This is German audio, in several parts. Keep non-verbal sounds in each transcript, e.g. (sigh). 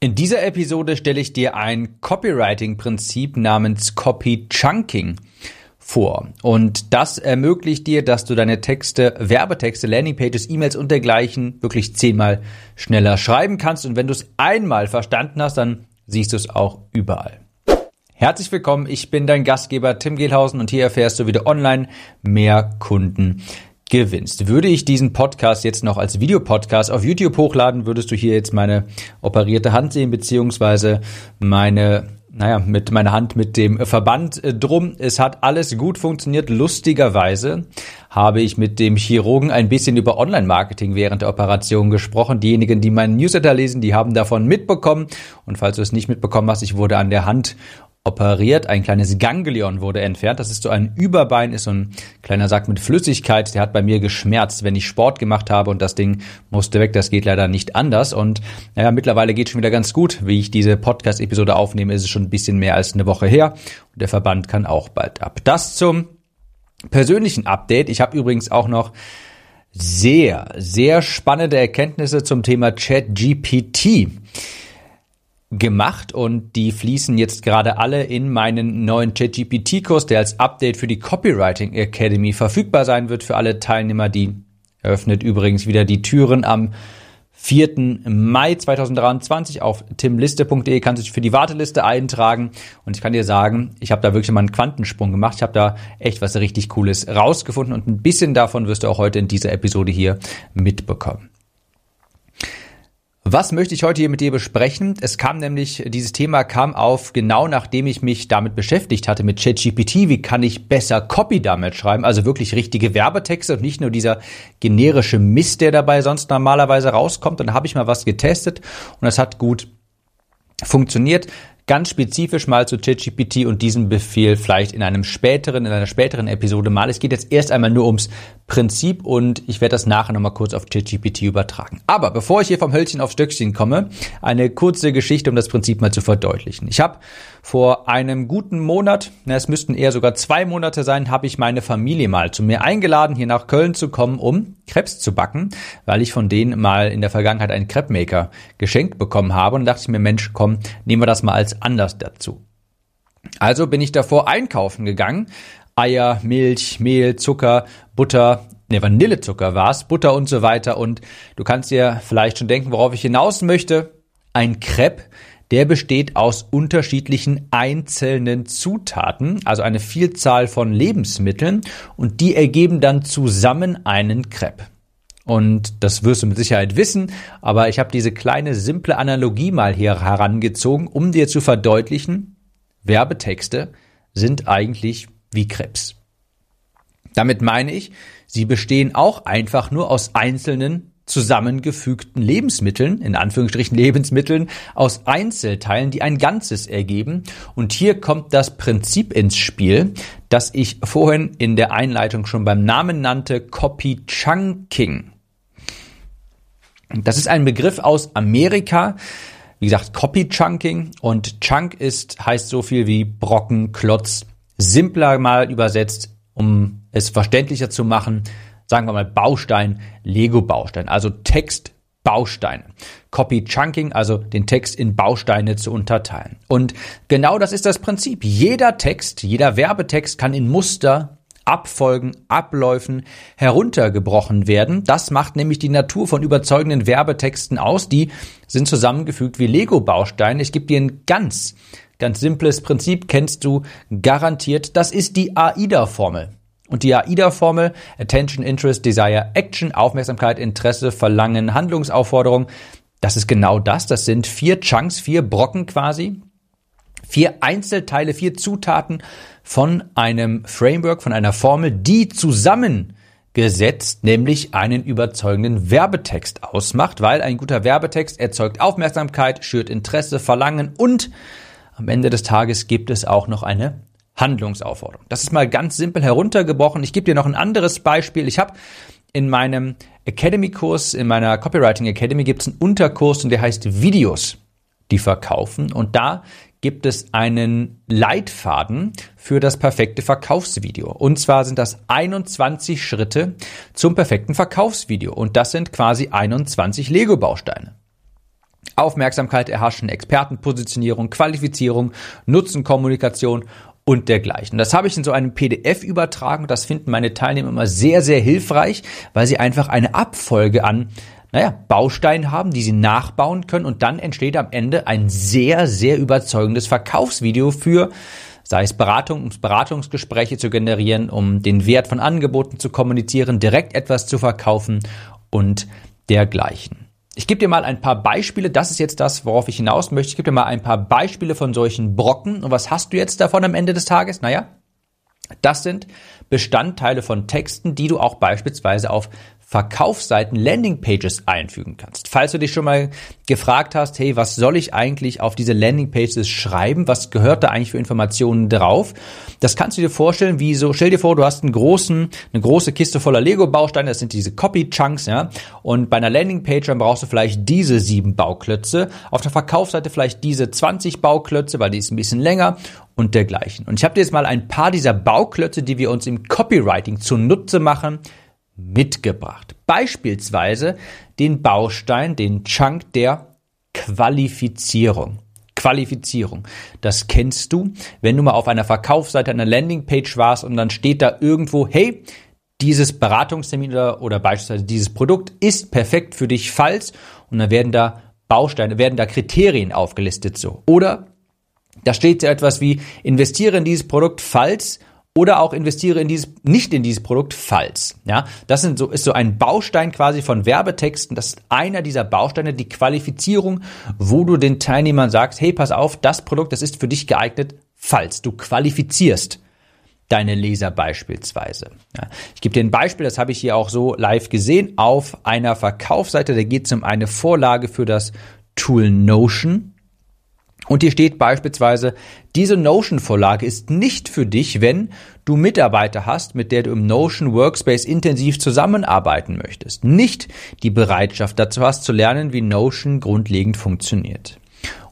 In dieser Episode stelle ich dir ein Copywriting-Prinzip namens Copy Chunking vor. Und das ermöglicht dir, dass du deine Texte, Werbetexte, Landingpages, E-Mails und dergleichen wirklich zehnmal schneller schreiben kannst. Und wenn du es einmal verstanden hast, dann siehst du es auch überall. Herzlich willkommen, ich bin dein Gastgeber Tim Gehlhausen und hier erfährst du, wie du online mehr Kunden gewinnst. Würde ich diesen Podcast jetzt noch als Videopodcast auf YouTube hochladen, würdest du hier jetzt meine operierte Hand sehen, beziehungsweise meine naja, mit meiner Hand mit dem Verband äh, drum. Es hat alles gut funktioniert. Lustigerweise habe ich mit dem Chirurgen ein bisschen über Online-Marketing während der Operation gesprochen. Diejenigen, die meinen Newsletter lesen, die haben davon mitbekommen. Und falls du es nicht mitbekommen hast, ich wurde an der Hand operiert. Ein kleines Ganglion wurde entfernt. Das ist so ein Überbein, ist so ein kleiner Sack mit Flüssigkeit. Der hat bei mir geschmerzt, wenn ich Sport gemacht habe und das Ding musste weg. Das geht leider nicht anders. Und naja, mittlerweile geht schon wieder ganz gut. Wie ich diese Podcast-Episode aufnehme, ist es schon ein bisschen mehr als eine Woche her. Und der Verband kann auch bald ab. Das zum persönlichen Update. Ich habe übrigens auch noch sehr, sehr spannende Erkenntnisse zum Thema ChatGPT gemacht und die fließen jetzt gerade alle in meinen neuen ChatGPT-Kurs, der als Update für die Copywriting Academy verfügbar sein wird für alle Teilnehmer. Die eröffnet übrigens wieder die Türen am 4. Mai 2023 auf timliste.de kannst du dich für die Warteliste eintragen und ich kann dir sagen, ich habe da wirklich mal einen Quantensprung gemacht. Ich habe da echt was richtig cooles rausgefunden und ein bisschen davon wirst du auch heute in dieser Episode hier mitbekommen. Was möchte ich heute hier mit dir besprechen? Es kam nämlich, dieses Thema kam auf, genau nachdem ich mich damit beschäftigt hatte mit ChatGPT. Wie kann ich besser Copy damit schreiben? Also wirklich richtige Werbetexte und nicht nur dieser generische Mist, der dabei sonst normalerweise rauskommt. Dann habe ich mal was getestet und es hat gut funktioniert ganz spezifisch mal zu ChatGPT und diesem Befehl vielleicht in einem späteren, in einer späteren Episode mal. Es geht jetzt erst einmal nur ums Prinzip und ich werde das nachher nochmal kurz auf ChatGPT übertragen. Aber bevor ich hier vom Hölzchen auf Stöckchen komme, eine kurze Geschichte, um das Prinzip mal zu verdeutlichen. Ich habe vor einem guten Monat, na, es müssten eher sogar zwei Monate sein, habe ich meine Familie mal zu mir eingeladen, hier nach Köln zu kommen, um Krebs zu backen, weil ich von denen mal in der Vergangenheit einen Crepe geschenkt bekommen habe und dachte ich mir, Mensch, komm, nehmen wir das mal als anders dazu. Also bin ich davor einkaufen gegangen, Eier, Milch, Mehl, Zucker, Butter, ne, Vanillezucker war's, Butter und so weiter. Und du kannst dir vielleicht schon denken, worauf ich hinaus möchte. Ein Crepe, der besteht aus unterschiedlichen einzelnen Zutaten, also eine Vielzahl von Lebensmitteln und die ergeben dann zusammen einen Crepe. Und das wirst du mit Sicherheit wissen, aber ich habe diese kleine simple Analogie mal hier herangezogen, um dir zu verdeutlichen, Werbetexte sind eigentlich wie Krebs. Damit meine ich, sie bestehen auch einfach nur aus einzelnen zusammengefügten Lebensmitteln, in Anführungsstrichen Lebensmitteln, aus Einzelteilen, die ein Ganzes ergeben. Und hier kommt das Prinzip ins Spiel, das ich vorhin in der Einleitung schon beim Namen nannte, Copy Chunking. Das ist ein Begriff aus Amerika, wie gesagt, Copy Chunking und Chunk ist, heißt so viel wie Brocken, Klotz. Simpler mal übersetzt, um es verständlicher zu machen, sagen wir mal Baustein, Lego-Baustein, also Text, Bausteine. Copy Chunking, also den Text in Bausteine zu unterteilen. Und genau das ist das Prinzip. Jeder Text, jeder Werbetext kann in Muster Abfolgen, Abläufen heruntergebrochen werden. Das macht nämlich die Natur von überzeugenden Werbetexten aus. Die sind zusammengefügt wie Lego-Bausteine. Ich gebe dir ein ganz, ganz simples Prinzip, kennst du garantiert. Das ist die AIDA-Formel. Und die AIDA-Formel, Attention, Interest, Desire, Action, Aufmerksamkeit, Interesse, Verlangen, Handlungsaufforderung, das ist genau das. Das sind vier Chunks, vier Brocken quasi, vier Einzelteile, vier Zutaten von einem Framework, von einer Formel, die zusammengesetzt nämlich einen überzeugenden Werbetext ausmacht, weil ein guter Werbetext erzeugt Aufmerksamkeit, schürt Interesse, Verlangen und am Ende des Tages gibt es auch noch eine Handlungsaufforderung. Das ist mal ganz simpel heruntergebrochen. Ich gebe dir noch ein anderes Beispiel. Ich habe in meinem Academy-Kurs, in meiner Copywriting Academy gibt es einen Unterkurs und der heißt Videos, die verkaufen. Und da gibt es einen Leitfaden für das perfekte Verkaufsvideo. Und zwar sind das 21 Schritte zum perfekten Verkaufsvideo. Und das sind quasi 21 Lego-Bausteine. Aufmerksamkeit erhaschen, Expertenpositionierung, Qualifizierung, Nutzenkommunikation und dergleichen. Das habe ich in so einem PDF übertragen. Das finden meine Teilnehmer immer sehr, sehr hilfreich, weil sie einfach eine Abfolge an naja, Bausteinen haben, die sie nachbauen können und dann entsteht am Ende ein sehr, sehr überzeugendes Verkaufsvideo für sei es Beratung, um Beratungsgespräche zu generieren, um den Wert von Angeboten zu kommunizieren, direkt etwas zu verkaufen und dergleichen. Ich gebe dir mal ein paar Beispiele. Das ist jetzt das, worauf ich hinaus möchte. Ich gebe dir mal ein paar Beispiele von solchen Brocken. Und was hast du jetzt davon am Ende des Tages? Naja, das sind Bestandteile von Texten, die du auch beispielsweise auf Verkaufsseiten Landingpages einfügen kannst. Falls du dich schon mal gefragt hast, hey, was soll ich eigentlich auf diese Landingpages schreiben? Was gehört da eigentlich für Informationen drauf? Das kannst du dir vorstellen, wie so, stell dir vor, du hast einen großen, eine große Kiste voller Lego-Bausteine, das sind diese Copy-Chunks, ja. Und bei einer Landingpage dann brauchst du vielleicht diese sieben Bauklötze. Auf der Verkaufsseite vielleicht diese 20 Bauklötze, weil die ist ein bisschen länger und dergleichen. Und ich habe dir jetzt mal ein paar dieser Bauklötze, die wir uns im Copywriting zunutze machen, mitgebracht. Beispielsweise den Baustein, den Chunk der Qualifizierung. Qualifizierung. Das kennst du, wenn du mal auf einer Verkaufsseite, einer Landingpage warst und dann steht da irgendwo, hey, dieses Beratungstermin oder, oder beispielsweise dieses Produkt ist perfekt für dich, falls, und dann werden da Bausteine, werden da Kriterien aufgelistet so. Oder da steht so etwas wie, investiere in dieses Produkt, falls oder auch investiere in dieses, nicht in dieses Produkt, falls. Ja, das sind so, ist so ein Baustein quasi von Werbetexten. Das ist einer dieser Bausteine, die Qualifizierung, wo du den Teilnehmern sagst, hey, pass auf, das Produkt, das ist für dich geeignet, falls du qualifizierst deine Leser beispielsweise. Ja, ich gebe dir ein Beispiel, das habe ich hier auch so live gesehen, auf einer Verkaufsseite, da geht es um eine Vorlage für das Tool Notion. Und hier steht beispielsweise, diese Notion-Vorlage ist nicht für dich, wenn du Mitarbeiter hast, mit der du im Notion Workspace intensiv zusammenarbeiten möchtest. Nicht die Bereitschaft dazu hast zu lernen, wie Notion grundlegend funktioniert.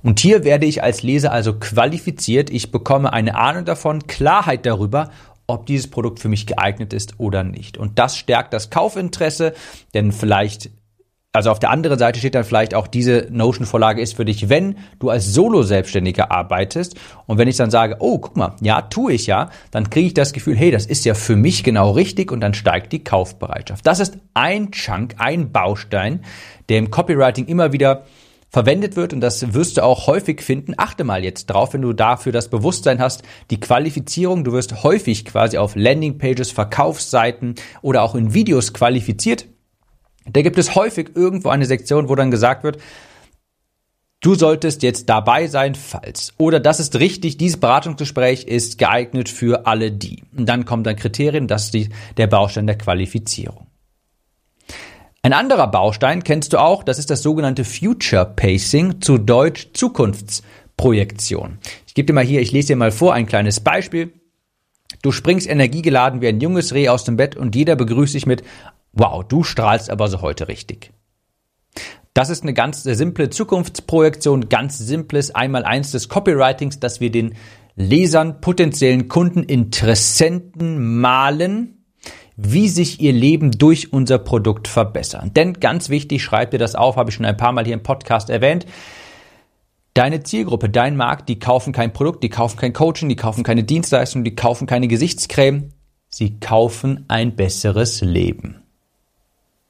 Und hier werde ich als Leser also qualifiziert. Ich bekomme eine Ahnung davon, Klarheit darüber, ob dieses Produkt für mich geeignet ist oder nicht. Und das stärkt das Kaufinteresse, denn vielleicht also auf der anderen Seite steht dann vielleicht auch, diese Notion-Vorlage ist für dich, wenn du als Solo-Selbstständiger arbeitest. Und wenn ich dann sage, oh, guck mal, ja, tue ich ja, dann kriege ich das Gefühl, hey, das ist ja für mich genau richtig und dann steigt die Kaufbereitschaft. Das ist ein Chunk, ein Baustein, der im Copywriting immer wieder verwendet wird und das wirst du auch häufig finden. Achte mal jetzt drauf, wenn du dafür das Bewusstsein hast, die Qualifizierung. Du wirst häufig quasi auf Landingpages, Verkaufsseiten oder auch in Videos qualifiziert da gibt es häufig irgendwo eine Sektion, wo dann gesagt wird, du solltest jetzt dabei sein, falls. Oder das ist richtig, dieses Beratungsgespräch ist geeignet für alle die. Und dann kommt ein Kriterium, das ist die, der Baustein der Qualifizierung. Ein anderer Baustein kennst du auch, das ist das sogenannte Future Pacing, zu Deutsch Zukunftsprojektion. Ich gebe dir mal hier, ich lese dir mal vor, ein kleines Beispiel. Du springst energiegeladen wie ein junges Reh aus dem Bett und jeder begrüßt dich mit Wow, du strahlst aber so heute richtig. Das ist eine ganz simple Zukunftsprojektion, ganz simples Einmaleins des Copywritings, dass wir den Lesern, potenziellen Kunden, Interessenten malen, wie sich ihr Leben durch unser Produkt verbessern. Denn ganz wichtig, schreib dir das auf, habe ich schon ein paar Mal hier im Podcast erwähnt. Deine Zielgruppe, dein Markt, die kaufen kein Produkt, die kaufen kein Coaching, die kaufen keine Dienstleistung, die kaufen keine Gesichtscreme, sie kaufen ein besseres Leben.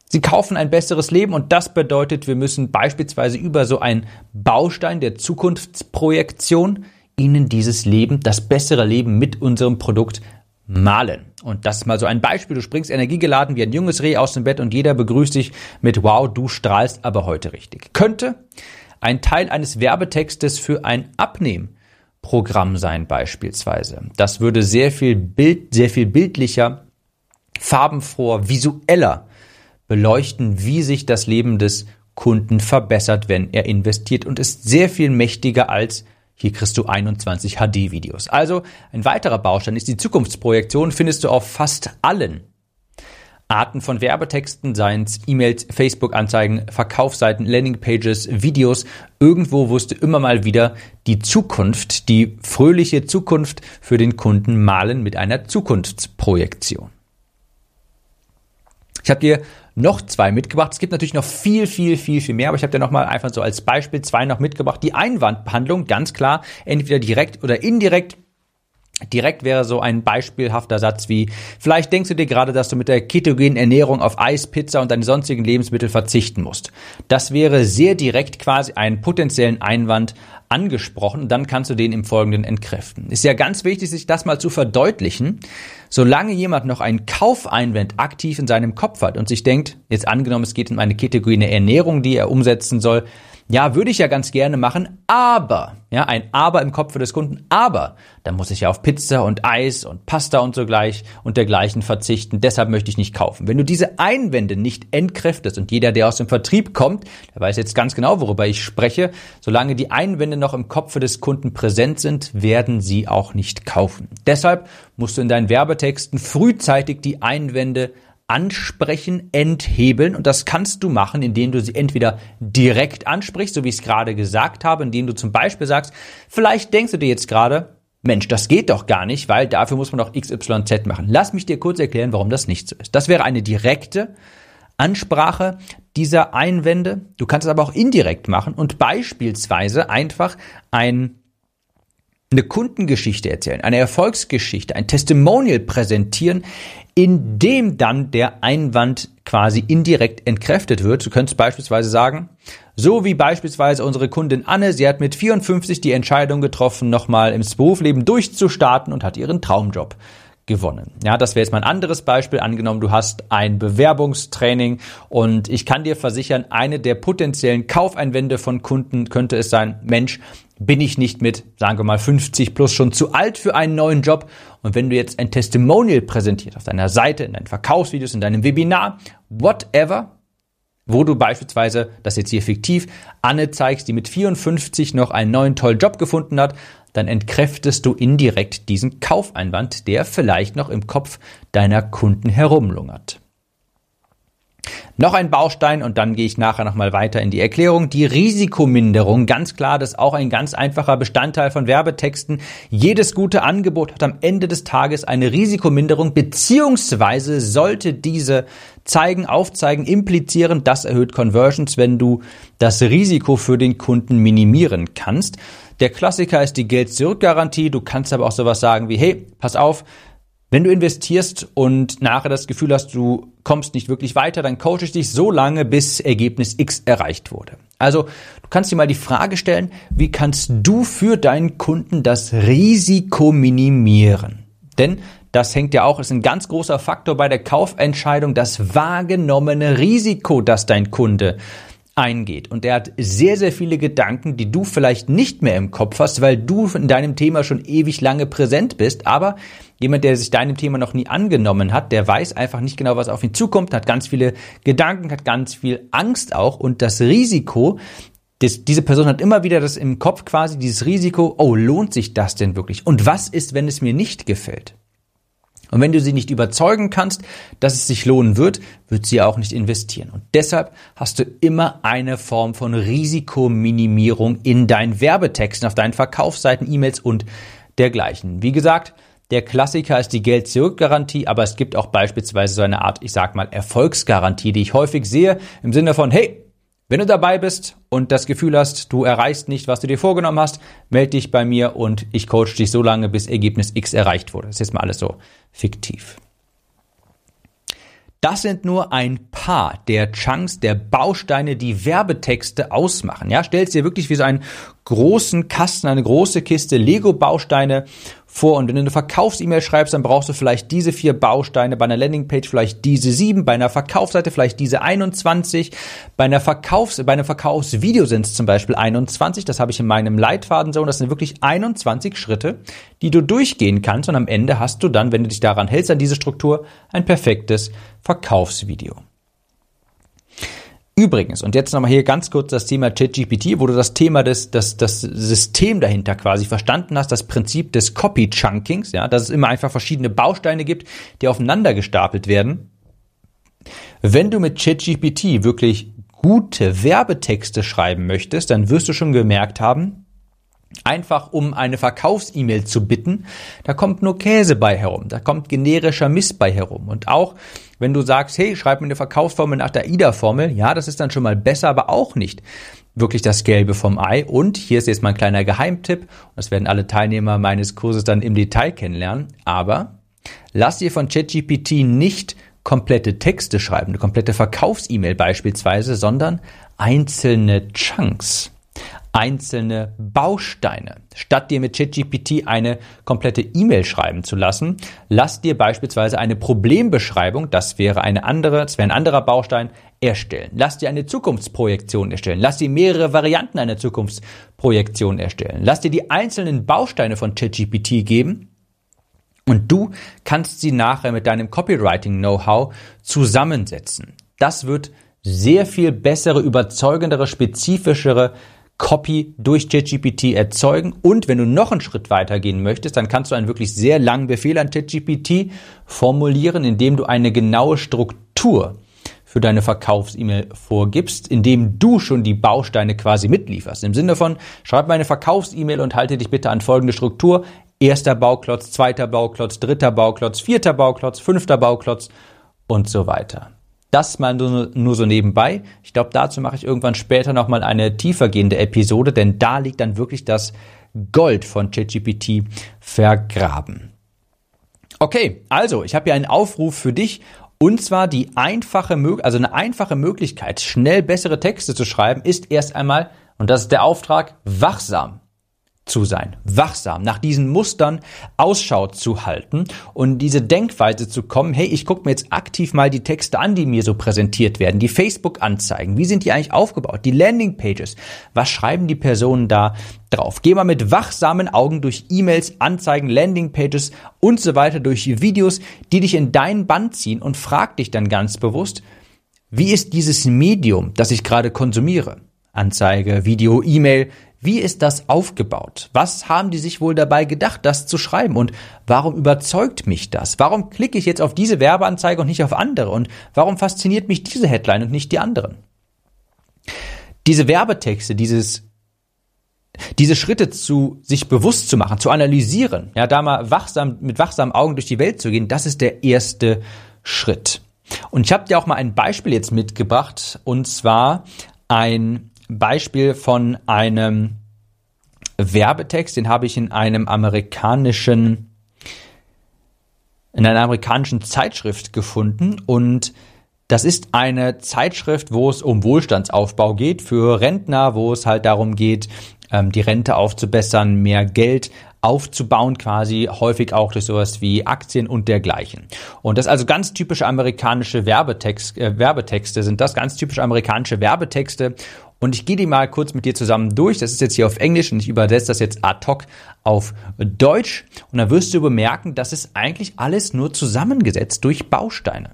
Sie kaufen ein besseres Leben und das bedeutet, wir müssen beispielsweise über so einen Baustein der Zukunftsprojektion Ihnen dieses Leben, das bessere Leben mit unserem Produkt malen. Und das ist mal so ein Beispiel. Du springst energiegeladen wie ein junges Reh aus dem Bett und jeder begrüßt dich mit Wow, du strahlst aber heute richtig. Könnte ein Teil eines Werbetextes für ein Abnehmprogramm sein beispielsweise. Das würde sehr viel Bild, sehr viel bildlicher, farbenfroher, visueller beleuchten, wie sich das Leben des Kunden verbessert, wenn er investiert und ist sehr viel mächtiger als hier kriegst du 21 HD-Videos. Also ein weiterer Baustein ist die Zukunftsprojektion, findest du auf fast allen Arten von Werbetexten, seien es E-Mails, Facebook-Anzeigen, Verkaufsseiten, Landingpages, Videos. Irgendwo du immer mal wieder die Zukunft, die fröhliche Zukunft für den Kunden malen mit einer Zukunftsprojektion. Ich habe dir noch zwei mitgebracht. Es gibt natürlich noch viel, viel, viel, viel mehr, aber ich habe dir noch mal einfach so als Beispiel zwei noch mitgebracht. Die Einwandbehandlung, ganz klar, entweder direkt oder indirekt Direkt wäre so ein beispielhafter Satz wie, vielleicht denkst du dir gerade, dass du mit der ketogenen Ernährung auf Eis, Pizza und deine sonstigen Lebensmittel verzichten musst. Das wäre sehr direkt quasi einen potenziellen Einwand angesprochen dann kannst du den im Folgenden entkräften. Ist ja ganz wichtig, sich das mal zu verdeutlichen. Solange jemand noch einen Kaufeinwand aktiv in seinem Kopf hat und sich denkt, jetzt angenommen, es geht um eine ketogene Ernährung, die er umsetzen soll, ja, würde ich ja ganz gerne machen, aber, ja, ein Aber im Kopf des Kunden, aber, dann muss ich ja auf Pizza und Eis und Pasta und so gleich und dergleichen verzichten, deshalb möchte ich nicht kaufen. Wenn du diese Einwände nicht entkräftest und jeder, der aus dem Vertrieb kommt, der weiß jetzt ganz genau, worüber ich spreche, solange die Einwände noch im Kopf des Kunden präsent sind, werden sie auch nicht kaufen. Deshalb musst du in deinen Werbetexten frühzeitig die Einwände ansprechen, enthebeln. Und das kannst du machen, indem du sie entweder direkt ansprichst, so wie ich es gerade gesagt habe, indem du zum Beispiel sagst, vielleicht denkst du dir jetzt gerade, Mensch, das geht doch gar nicht, weil dafür muss man doch XYZ machen. Lass mich dir kurz erklären, warum das nicht so ist. Das wäre eine direkte Ansprache dieser Einwände. Du kannst es aber auch indirekt machen und beispielsweise einfach ein eine Kundengeschichte erzählen, eine Erfolgsgeschichte, ein Testimonial präsentieren, in dem dann der Einwand quasi indirekt entkräftet wird. Du könntest beispielsweise sagen, so wie beispielsweise unsere Kundin Anne, sie hat mit 54 die Entscheidung getroffen, nochmal ins Berufsleben durchzustarten und hat ihren Traumjob gewonnen. Ja, das wäre jetzt mal ein anderes Beispiel. Angenommen, du hast ein Bewerbungstraining und ich kann dir versichern, eine der potenziellen Kaufeinwände von Kunden könnte es sein, Mensch, bin ich nicht mit, sagen wir mal, 50 plus schon zu alt für einen neuen Job. Und wenn du jetzt ein Testimonial präsentierst auf deiner Seite, in deinen Verkaufsvideos, in deinem Webinar, whatever, wo du beispielsweise, das jetzt hier fiktiv, Anne zeigst, die mit 54 noch einen neuen tollen Job gefunden hat, dann entkräftest du indirekt diesen Kaufeinwand, der vielleicht noch im Kopf deiner Kunden herumlungert. Noch ein Baustein und dann gehe ich nachher nochmal weiter in die Erklärung. Die Risikominderung, ganz klar, das ist auch ein ganz einfacher Bestandteil von Werbetexten. Jedes gute Angebot hat am Ende des Tages eine Risikominderung, beziehungsweise sollte diese zeigen, aufzeigen, implizieren, das erhöht Conversions, wenn du das Risiko für den Kunden minimieren kannst. Der Klassiker ist die Geld-Zurück-Garantie. Du kannst aber auch sowas sagen wie, hey, pass auf, wenn du investierst und nachher das Gefühl hast, du kommst nicht wirklich weiter, dann coache ich dich so lange, bis Ergebnis X erreicht wurde. Also du kannst dir mal die Frage stellen, wie kannst du für deinen Kunden das Risiko minimieren? Denn das hängt ja auch, ist ein ganz großer Faktor bei der Kaufentscheidung, das wahrgenommene Risiko, das dein Kunde eingeht. Und er hat sehr, sehr viele Gedanken, die du vielleicht nicht mehr im Kopf hast, weil du in deinem Thema schon ewig lange präsent bist. Aber jemand, der sich deinem Thema noch nie angenommen hat, der weiß einfach nicht genau, was auf ihn zukommt, hat ganz viele Gedanken, hat ganz viel Angst auch und das Risiko, das, diese Person hat immer wieder das im Kopf quasi, dieses Risiko, oh, lohnt sich das denn wirklich? Und was ist, wenn es mir nicht gefällt? Und wenn du sie nicht überzeugen kannst, dass es sich lohnen wird, wird sie auch nicht investieren. Und deshalb hast du immer eine Form von Risikominimierung in deinen Werbetexten, auf deinen Verkaufsseiten, E-Mails und dergleichen. Wie gesagt, der Klassiker ist die Geld-Zurück-Garantie, aber es gibt auch beispielsweise so eine Art, ich sag mal, Erfolgsgarantie, die ich häufig sehe, im Sinne von, hey, wenn du dabei bist und das Gefühl hast, du erreichst nicht, was du dir vorgenommen hast, melde dich bei mir und ich coach dich so lange, bis Ergebnis X erreicht wurde. Das ist jetzt mal alles so fiktiv. Das sind nur ein paar der Chunks, der Bausteine, die Werbetexte ausmachen. Ja, stellst dir wirklich wie so einen großen Kasten, eine große Kiste Lego-Bausteine vor. Und wenn du eine Verkaufs-E-Mail schreibst, dann brauchst du vielleicht diese vier Bausteine, bei einer Landingpage vielleicht diese sieben, bei einer Verkaufsseite vielleicht diese 21, bei einer Verkaufs-, bei einem Verkaufsvideo sind es zum Beispiel 21, das habe ich in meinem Leitfaden so, und das sind wirklich 21 Schritte, die du durchgehen kannst und am Ende hast du dann, wenn du dich daran hältst, an diese Struktur, ein perfektes Verkaufsvideo. Übrigens, und jetzt nochmal hier ganz kurz das Thema ChatGPT, wo du das Thema des, das, das System dahinter quasi verstanden hast, das Prinzip des Copy-Chunkings, ja, dass es immer einfach verschiedene Bausteine gibt, die aufeinander gestapelt werden. Wenn du mit ChatGPT wirklich gute Werbetexte schreiben möchtest, dann wirst du schon gemerkt haben, einfach um eine Verkaufs-E-Mail zu bitten, da kommt nur Käse bei herum, da kommt generischer Mist bei herum. Und auch wenn du sagst, hey, schreib mir eine Verkaufsformel nach der IDA-Formel, ja, das ist dann schon mal besser, aber auch nicht wirklich das Gelbe vom Ei. Und hier ist jetzt mal ein kleiner Geheimtipp, das werden alle Teilnehmer meines Kurses dann im Detail kennenlernen, aber lass dir von ChatGPT nicht komplette Texte schreiben, eine komplette Verkaufs-E-Mail beispielsweise, sondern einzelne Chunks einzelne Bausteine. Statt dir mit ChatGPT eine komplette E-Mail schreiben zu lassen, lass dir beispielsweise eine Problembeschreibung, das wäre eine andere, das wäre ein anderer Baustein, erstellen. Lass dir eine Zukunftsprojektion erstellen. Lass dir mehrere Varianten einer Zukunftsprojektion erstellen. Lass dir die einzelnen Bausteine von ChatGPT geben und du kannst sie nachher mit deinem Copywriting-Know-how zusammensetzen. Das wird sehr viel bessere, überzeugendere, spezifischere Copy durch ChatGPT erzeugen. Und wenn du noch einen Schritt weiter gehen möchtest, dann kannst du einen wirklich sehr langen Befehl an ChatGPT formulieren, indem du eine genaue Struktur für deine Verkaufs-E-Mail vorgibst, indem du schon die Bausteine quasi mitlieferst. Im Sinne von, schreib meine Verkaufs-E-Mail und halte dich bitte an folgende Struktur. Erster Bauklotz, zweiter Bauklotz, dritter Bauklotz, vierter Bauklotz, fünfter Bauklotz und so weiter. Das mal nur, nur so nebenbei. Ich glaube, dazu mache ich irgendwann später nochmal eine tiefergehende Episode, denn da liegt dann wirklich das Gold von ChatGPT vergraben. Okay, also ich habe hier einen Aufruf für dich und zwar die einfache, also eine einfache Möglichkeit, schnell bessere Texte zu schreiben, ist erst einmal, und das ist der Auftrag, wachsam zu sein, wachsam, nach diesen Mustern Ausschau zu halten und diese Denkweise zu kommen, hey, ich gucke mir jetzt aktiv mal die Texte an, die mir so präsentiert werden, die Facebook-Anzeigen, wie sind die eigentlich aufgebaut, die Landing-Pages, was schreiben die Personen da drauf? Geh mal mit wachsamen Augen durch E-Mails, Anzeigen, Landing-Pages und so weiter, durch Videos, die dich in deinen Band ziehen und frag dich dann ganz bewusst, wie ist dieses Medium, das ich gerade konsumiere? Anzeige, Video, E-Mail, wie ist das aufgebaut? Was haben die sich wohl dabei gedacht, das zu schreiben? Und warum überzeugt mich das? Warum klicke ich jetzt auf diese Werbeanzeige und nicht auf andere? Und warum fasziniert mich diese Headline und nicht die anderen? Diese Werbetexte, dieses diese Schritte zu sich bewusst zu machen, zu analysieren, ja, da mal wachsam mit wachsamen Augen durch die Welt zu gehen, das ist der erste Schritt. Und ich habe dir auch mal ein Beispiel jetzt mitgebracht, und zwar ein Beispiel von einem Werbetext, den habe ich in einem amerikanischen in einer amerikanischen Zeitschrift gefunden und das ist eine Zeitschrift, wo es um Wohlstandsaufbau geht für Rentner, wo es halt darum geht, ähm, die Rente aufzubessern, mehr Geld aufzubauen, quasi häufig auch durch sowas wie Aktien und dergleichen. Und das also ganz typische amerikanische Werbetext, äh, Werbetexte sind das, ganz typische amerikanische Werbetexte. Und ich gehe die mal kurz mit dir zusammen durch. Das ist jetzt hier auf Englisch und ich übersetze das jetzt ad hoc auf Deutsch. Und dann wirst du bemerken, das ist eigentlich alles nur zusammengesetzt durch Bausteine.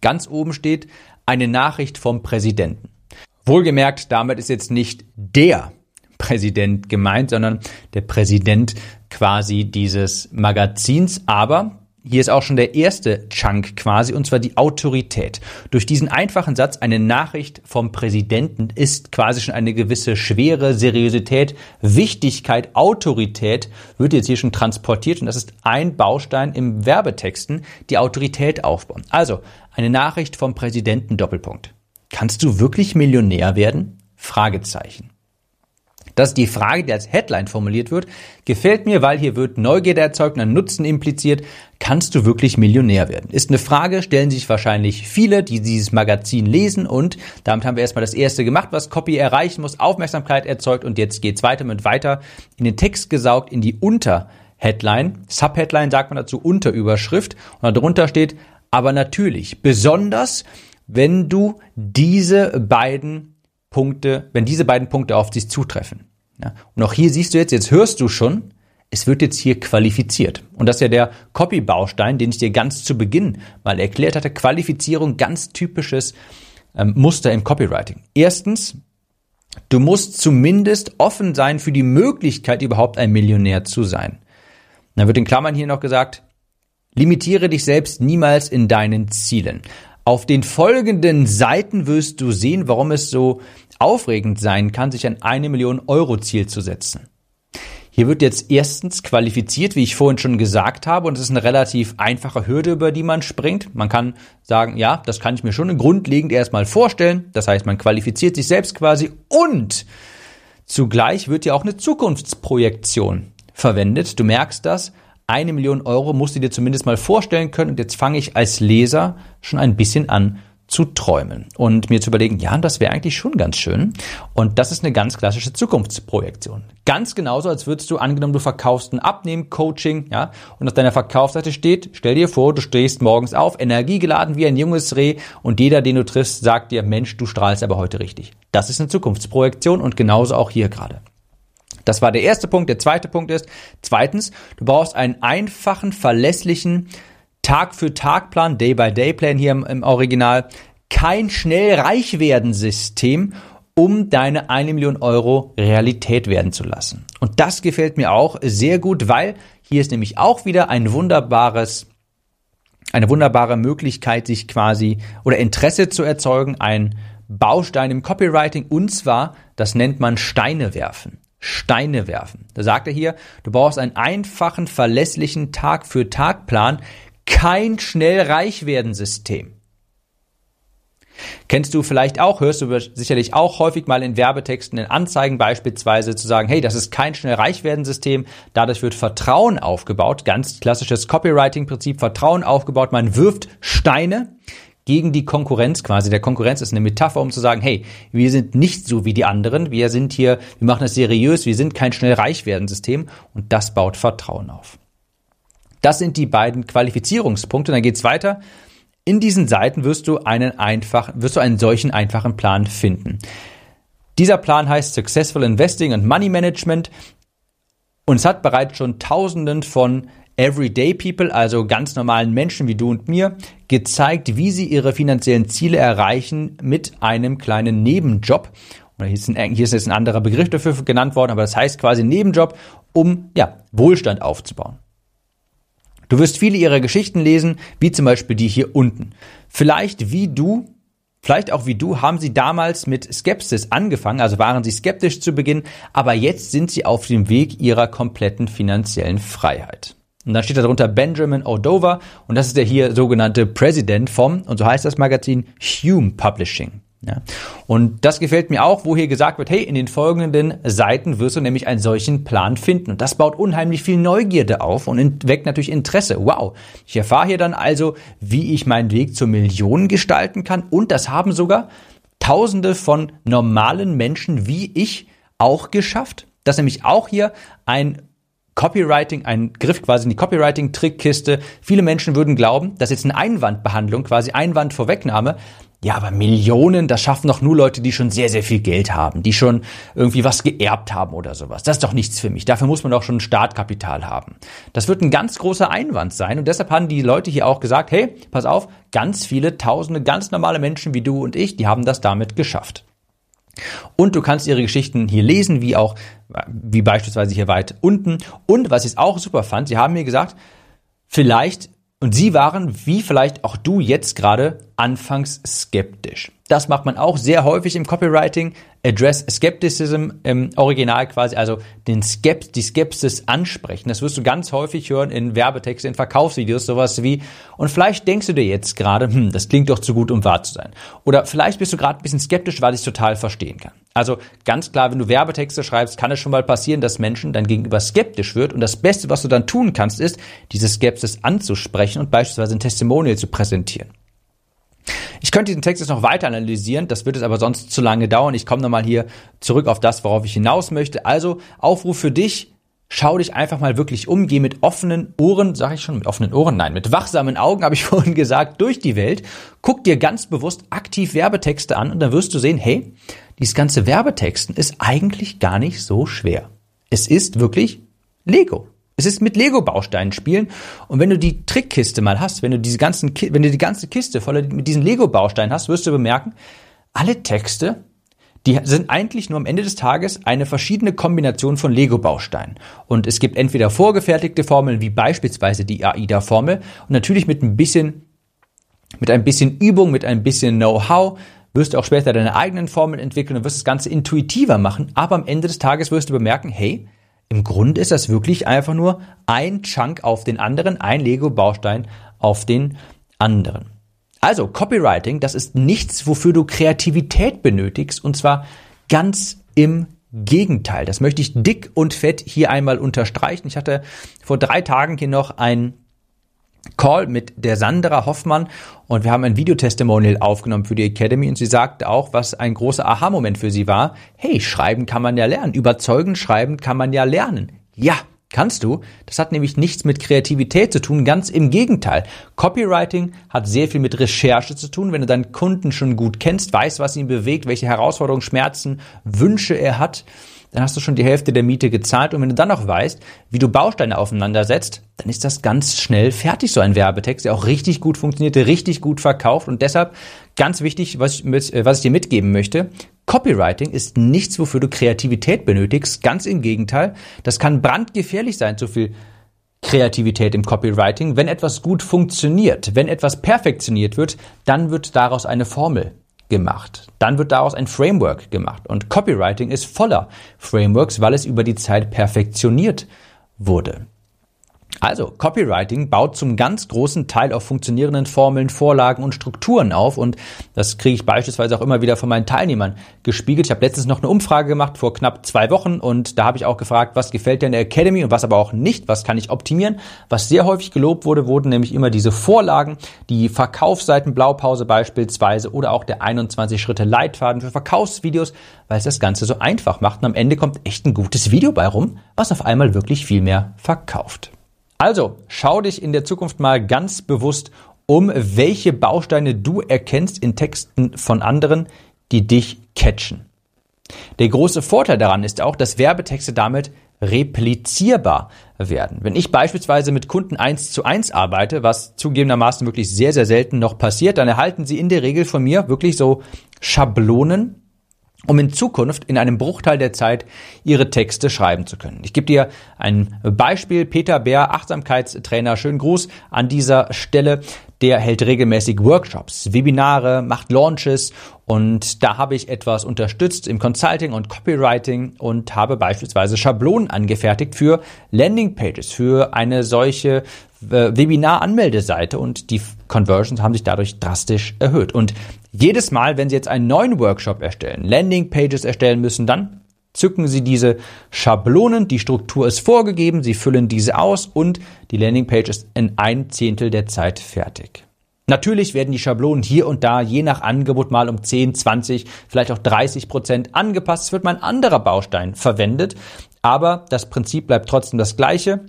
Ganz oben steht eine Nachricht vom Präsidenten. Wohlgemerkt, damit ist jetzt nicht der Präsident gemeint, sondern der Präsident quasi dieses Magazins. Aber hier ist auch schon der erste Chunk quasi, und zwar die Autorität. Durch diesen einfachen Satz, eine Nachricht vom Präsidenten ist quasi schon eine gewisse Schwere, Seriosität, Wichtigkeit, Autorität wird jetzt hier schon transportiert und das ist ein Baustein im Werbetexten, die Autorität aufbauen. Also, eine Nachricht vom Präsidenten Doppelpunkt. Kannst du wirklich Millionär werden? Fragezeichen. Das ist die Frage, die als Headline formuliert wird. Gefällt mir, weil hier wird Neugierde erzeugt und ein Nutzen impliziert. Kannst du wirklich Millionär werden? Ist eine Frage, stellen sich wahrscheinlich viele, die dieses Magazin lesen und damit haben wir erstmal das erste gemacht, was Copy erreichen muss, Aufmerksamkeit erzeugt und jetzt geht's weiter mit weiter in den Text gesaugt, in die Unterheadline. Subheadline sagt man dazu Unterüberschrift und darunter steht, aber natürlich, besonders wenn du diese beiden Punkte, wenn diese beiden Punkte auf sich zutreffen. Ja, und auch hier siehst du jetzt, jetzt hörst du schon, es wird jetzt hier qualifiziert. Und das ist ja der Copy-Baustein, den ich dir ganz zu Beginn mal erklärt hatte. Qualifizierung, ganz typisches ähm, Muster im Copywriting. Erstens, du musst zumindest offen sein für die Möglichkeit, überhaupt ein Millionär zu sein. dann wird in Klammern hier noch gesagt, limitiere dich selbst niemals in deinen Zielen. Auf den folgenden Seiten wirst du sehen, warum es so aufregend sein kann, sich ein eine Million Euro Ziel zu setzen. Hier wird jetzt erstens qualifiziert, wie ich vorhin schon gesagt habe, und es ist eine relativ einfache Hürde, über die man springt. Man kann sagen, ja, das kann ich mir schon grundlegend erstmal vorstellen. Das heißt, man qualifiziert sich selbst quasi und zugleich wird ja auch eine Zukunftsprojektion verwendet. Du merkst das. Eine Million Euro musst du dir zumindest mal vorstellen können. Und jetzt fange ich als Leser schon ein bisschen an zu träumen und mir zu überlegen, ja, das wäre eigentlich schon ganz schön. Und das ist eine ganz klassische Zukunftsprojektion. Ganz genauso, als würdest du angenommen, du verkaufst ein Abnehmen-Coaching, ja, und auf deiner Verkaufsseite steht, stell dir vor, du stehst morgens auf, energiegeladen wie ein junges Reh und jeder, den du triffst, sagt dir, Mensch, du strahlst aber heute richtig. Das ist eine Zukunftsprojektion und genauso auch hier gerade. Das war der erste Punkt. Der zweite Punkt ist, zweitens, du brauchst einen einfachen, verlässlichen, Tag für Tag Plan, Day by Day Plan hier im, im Original, kein schnell reich werden System, um deine eine Million Euro Realität werden zu lassen. Und das gefällt mir auch sehr gut, weil hier ist nämlich auch wieder ein wunderbares eine wunderbare Möglichkeit, sich quasi oder Interesse zu erzeugen, ein Baustein im Copywriting und zwar, das nennt man Steine werfen. Steine werfen. Da sagt er hier, du brauchst einen einfachen, verlässlichen Tag für Tag Plan, kein schnell reich werden System. Kennst du vielleicht auch, hörst du sicherlich auch häufig mal in Werbetexten, in Anzeigen beispielsweise zu sagen, hey, das ist kein schnell reich werden System, dadurch wird Vertrauen aufgebaut, ganz klassisches Copywriting-Prinzip, Vertrauen aufgebaut, man wirft Steine gegen die Konkurrenz quasi. Der Konkurrenz ist eine Metapher, um zu sagen, hey, wir sind nicht so wie die anderen, wir sind hier, wir machen das seriös, wir sind kein schnell reich werden System und das baut Vertrauen auf. Das sind die beiden Qualifizierungspunkte. dann geht's weiter. In diesen Seiten wirst du einen einfach, wirst du einen solchen einfachen Plan finden. Dieser Plan heißt Successful Investing and Money Management und es hat bereits schon Tausenden von Everyday People, also ganz normalen Menschen wie du und mir, gezeigt, wie sie ihre finanziellen Ziele erreichen mit einem kleinen Nebenjob. Oder hier ist, ein, hier ist jetzt ein anderer Begriff dafür genannt worden, aber das heißt quasi Nebenjob, um ja, Wohlstand aufzubauen. Du wirst viele ihrer Geschichten lesen, wie zum Beispiel die hier unten. Vielleicht wie du, vielleicht auch wie du, haben sie damals mit Skepsis angefangen, also waren sie skeptisch zu Beginn, aber jetzt sind sie auf dem Weg ihrer kompletten finanziellen Freiheit. Und dann steht darunter Benjamin O'Dover und das ist der hier sogenannte President vom, und so heißt das Magazin, Hume Publishing. Ja. Und das gefällt mir auch, wo hier gesagt wird, hey, in den folgenden Seiten wirst du nämlich einen solchen Plan finden. Und das baut unheimlich viel Neugierde auf und weckt natürlich Interesse. Wow. Ich erfahre hier dann also, wie ich meinen Weg zur Million gestalten kann. Und das haben sogar Tausende von normalen Menschen wie ich auch geschafft. Das ist nämlich auch hier ein Copywriting, ein Griff quasi in die Copywriting-Trickkiste. Viele Menschen würden glauben, dass jetzt eine Einwandbehandlung, quasi Einwandvorwegnahme, ja, aber Millionen, das schaffen doch nur Leute, die schon sehr, sehr viel Geld haben, die schon irgendwie was geerbt haben oder sowas. Das ist doch nichts für mich. Dafür muss man doch schon Startkapital haben. Das wird ein ganz großer Einwand sein. Und deshalb haben die Leute hier auch gesagt, hey, pass auf, ganz viele tausende ganz normale Menschen wie du und ich, die haben das damit geschafft. Und du kannst ihre Geschichten hier lesen, wie auch, wie beispielsweise hier weit unten. Und was ich auch super fand, sie haben mir gesagt, vielleicht und sie waren, wie vielleicht auch du jetzt gerade, anfangs skeptisch. Das macht man auch sehr häufig im Copywriting. Address Skepticism im Original quasi, also den Skept, die Skepsis ansprechen. Das wirst du ganz häufig hören in Werbetexten, in Verkaufsvideos, sowas wie, und vielleicht denkst du dir jetzt gerade, hm, das klingt doch zu gut, um wahr zu sein. Oder vielleicht bist du gerade ein bisschen skeptisch, weil ich es total verstehen kann. Also ganz klar, wenn du Werbetexte schreibst, kann es schon mal passieren, dass Menschen dann gegenüber skeptisch wird. Und das Beste, was du dann tun kannst, ist, diese Skepsis anzusprechen und beispielsweise ein Testimonial zu präsentieren. Ich könnte diesen Text jetzt noch weiter analysieren, das wird es aber sonst zu lange dauern. Ich komme nochmal hier zurück auf das, worauf ich hinaus möchte. Also Aufruf für dich, schau dich einfach mal wirklich um, geh mit offenen Ohren, sage ich schon, mit offenen Ohren, nein, mit wachsamen Augen, (laughs) habe ich vorhin gesagt, durch die Welt. Guck dir ganz bewusst aktiv Werbetexte an und dann wirst du sehen, hey, dieses ganze Werbetexten ist eigentlich gar nicht so schwer. Es ist wirklich Lego. Es ist mit Lego-Bausteinen spielen. Und wenn du die Trickkiste mal hast, wenn du diese ganzen, wenn du die ganze Kiste voller mit diesen Lego-Bausteinen hast, wirst du bemerken, alle Texte, die sind eigentlich nur am Ende des Tages eine verschiedene Kombination von Lego-Bausteinen. Und es gibt entweder vorgefertigte Formeln, wie beispielsweise die AIDA-Formel, und natürlich mit ein bisschen, mit ein bisschen Übung, mit ein bisschen Know-how, wirst du auch später deine eigenen Formeln entwickeln und wirst das Ganze intuitiver machen. Aber am Ende des Tages wirst du bemerken, hey, Im Grunde ist das wirklich einfach nur ein Chunk auf den anderen, ein Lego-Baustein auf den anderen. Also Copywriting, das ist nichts, wofür du Kreativität benötigst, und zwar ganz im Gegenteil. Das möchte ich dick und fett hier einmal unterstreichen. Ich hatte vor drei Tagen hier noch ein Call mit der Sandra Hoffmann und wir haben ein Videotestimonial aufgenommen für die Academy und sie sagte auch, was ein großer Aha-Moment für sie war. Hey, schreiben kann man ja lernen. Überzeugen schreiben kann man ja lernen. Ja, Kannst du? Das hat nämlich nichts mit Kreativität zu tun, ganz im Gegenteil. Copywriting hat sehr viel mit Recherche zu tun. Wenn du deinen Kunden schon gut kennst, weißt, was ihn bewegt, welche Herausforderungen, Schmerzen, Wünsche er hat, dann hast du schon die Hälfte der Miete gezahlt. Und wenn du dann noch weißt, wie du Bausteine aufeinander setzt, dann ist das ganz schnell fertig, so ein Werbetext, der auch richtig gut funktioniert, richtig gut verkauft. Und deshalb ganz wichtig, was ich, mit, äh, was ich dir mitgeben möchte, Copywriting ist nichts, wofür du Kreativität benötigst. Ganz im Gegenteil. Das kann brandgefährlich sein, zu viel Kreativität im Copywriting. Wenn etwas gut funktioniert, wenn etwas perfektioniert wird, dann wird daraus eine Formel gemacht. Dann wird daraus ein Framework gemacht. Und Copywriting ist voller Frameworks, weil es über die Zeit perfektioniert wurde. Also, Copywriting baut zum ganz großen Teil auf funktionierenden Formeln, Vorlagen und Strukturen auf und das kriege ich beispielsweise auch immer wieder von meinen Teilnehmern gespiegelt. Ich habe letztens noch eine Umfrage gemacht vor knapp zwei Wochen und da habe ich auch gefragt, was gefällt dir in der Academy und was aber auch nicht, was kann ich optimieren. Was sehr häufig gelobt wurde, wurden nämlich immer diese Vorlagen, die Verkaufsseiten Blaupause beispielsweise oder auch der 21 Schritte Leitfaden für Verkaufsvideos, weil es das Ganze so einfach macht und am Ende kommt echt ein gutes Video bei rum, was auf einmal wirklich viel mehr verkauft. Also, schau dich in der Zukunft mal ganz bewusst um, welche Bausteine du erkennst in Texten von anderen, die dich catchen. Der große Vorteil daran ist auch, dass Werbetexte damit replizierbar werden. Wenn ich beispielsweise mit Kunden eins zu eins arbeite, was zugegebenermaßen wirklich sehr, sehr selten noch passiert, dann erhalten sie in der Regel von mir wirklich so Schablonen, um in Zukunft in einem Bruchteil der Zeit ihre Texte schreiben zu können. Ich gebe dir ein Beispiel. Peter Bär, Achtsamkeitstrainer, schönen Gruß an dieser Stelle. Der hält regelmäßig Workshops, Webinare, macht Launches und da habe ich etwas unterstützt im Consulting und Copywriting und habe beispielsweise Schablonen angefertigt für Landingpages, für eine solche äh, Webinar-Anmeldeseite und die Conversions haben sich dadurch drastisch erhöht. Und jedes Mal, wenn Sie jetzt einen neuen Workshop erstellen, Landingpages erstellen müssen, dann zücken Sie diese Schablonen, die Struktur ist vorgegeben, Sie füllen diese aus und die Landingpage ist in ein Zehntel der Zeit fertig. Natürlich werden die Schablonen hier und da je nach Angebot mal um 10, 20, vielleicht auch 30 Prozent angepasst. Es wird mal ein anderer Baustein verwendet, aber das Prinzip bleibt trotzdem das gleiche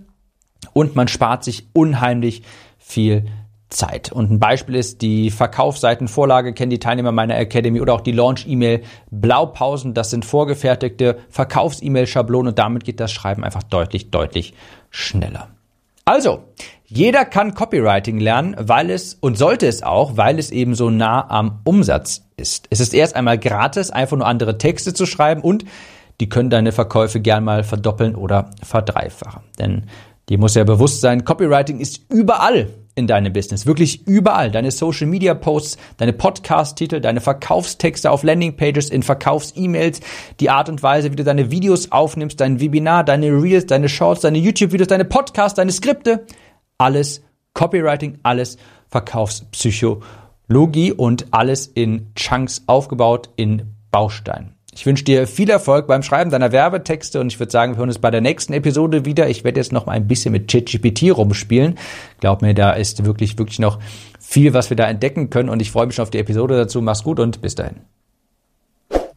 und man spart sich unheimlich viel Zeit. Und ein Beispiel ist die Verkaufsseitenvorlage, kennen die Teilnehmer meiner Academy oder auch die Launch-E-Mail Blaupausen. Das sind vorgefertigte Verkaufs-E-Mail-Schablonen und damit geht das Schreiben einfach deutlich, deutlich schneller. Also, jeder kann Copywriting lernen, weil es und sollte es auch, weil es eben so nah am Umsatz ist. Es ist erst einmal gratis, einfach nur andere Texte zu schreiben und die können deine Verkäufe gern mal verdoppeln oder verdreifachen. Denn dir muss ja bewusst sein, Copywriting ist überall in deinem Business. Wirklich überall. Deine Social Media Posts, deine Podcast-Titel, deine Verkaufstexte auf Landingpages, in Verkaufs-E-Mails, die Art und Weise, wie du deine Videos aufnimmst, dein Webinar, deine Reels, deine Shorts, deine YouTube-Videos, deine Podcasts, deine Skripte. Alles Copywriting, alles Verkaufspsychologie und alles in Chunks aufgebaut, in Bausteinen. Ich wünsche dir viel Erfolg beim Schreiben deiner Werbetexte und ich würde sagen, wir hören uns bei der nächsten Episode wieder. Ich werde jetzt noch mal ein bisschen mit ChatGPT rumspielen. Glaub mir, da ist wirklich, wirklich noch viel, was wir da entdecken können und ich freue mich schon auf die Episode dazu. Mach's gut und bis dahin.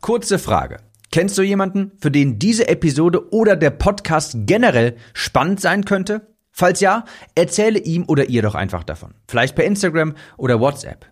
Kurze Frage. Kennst du jemanden, für den diese Episode oder der Podcast generell spannend sein könnte? Falls ja, erzähle ihm oder ihr doch einfach davon. Vielleicht per Instagram oder WhatsApp.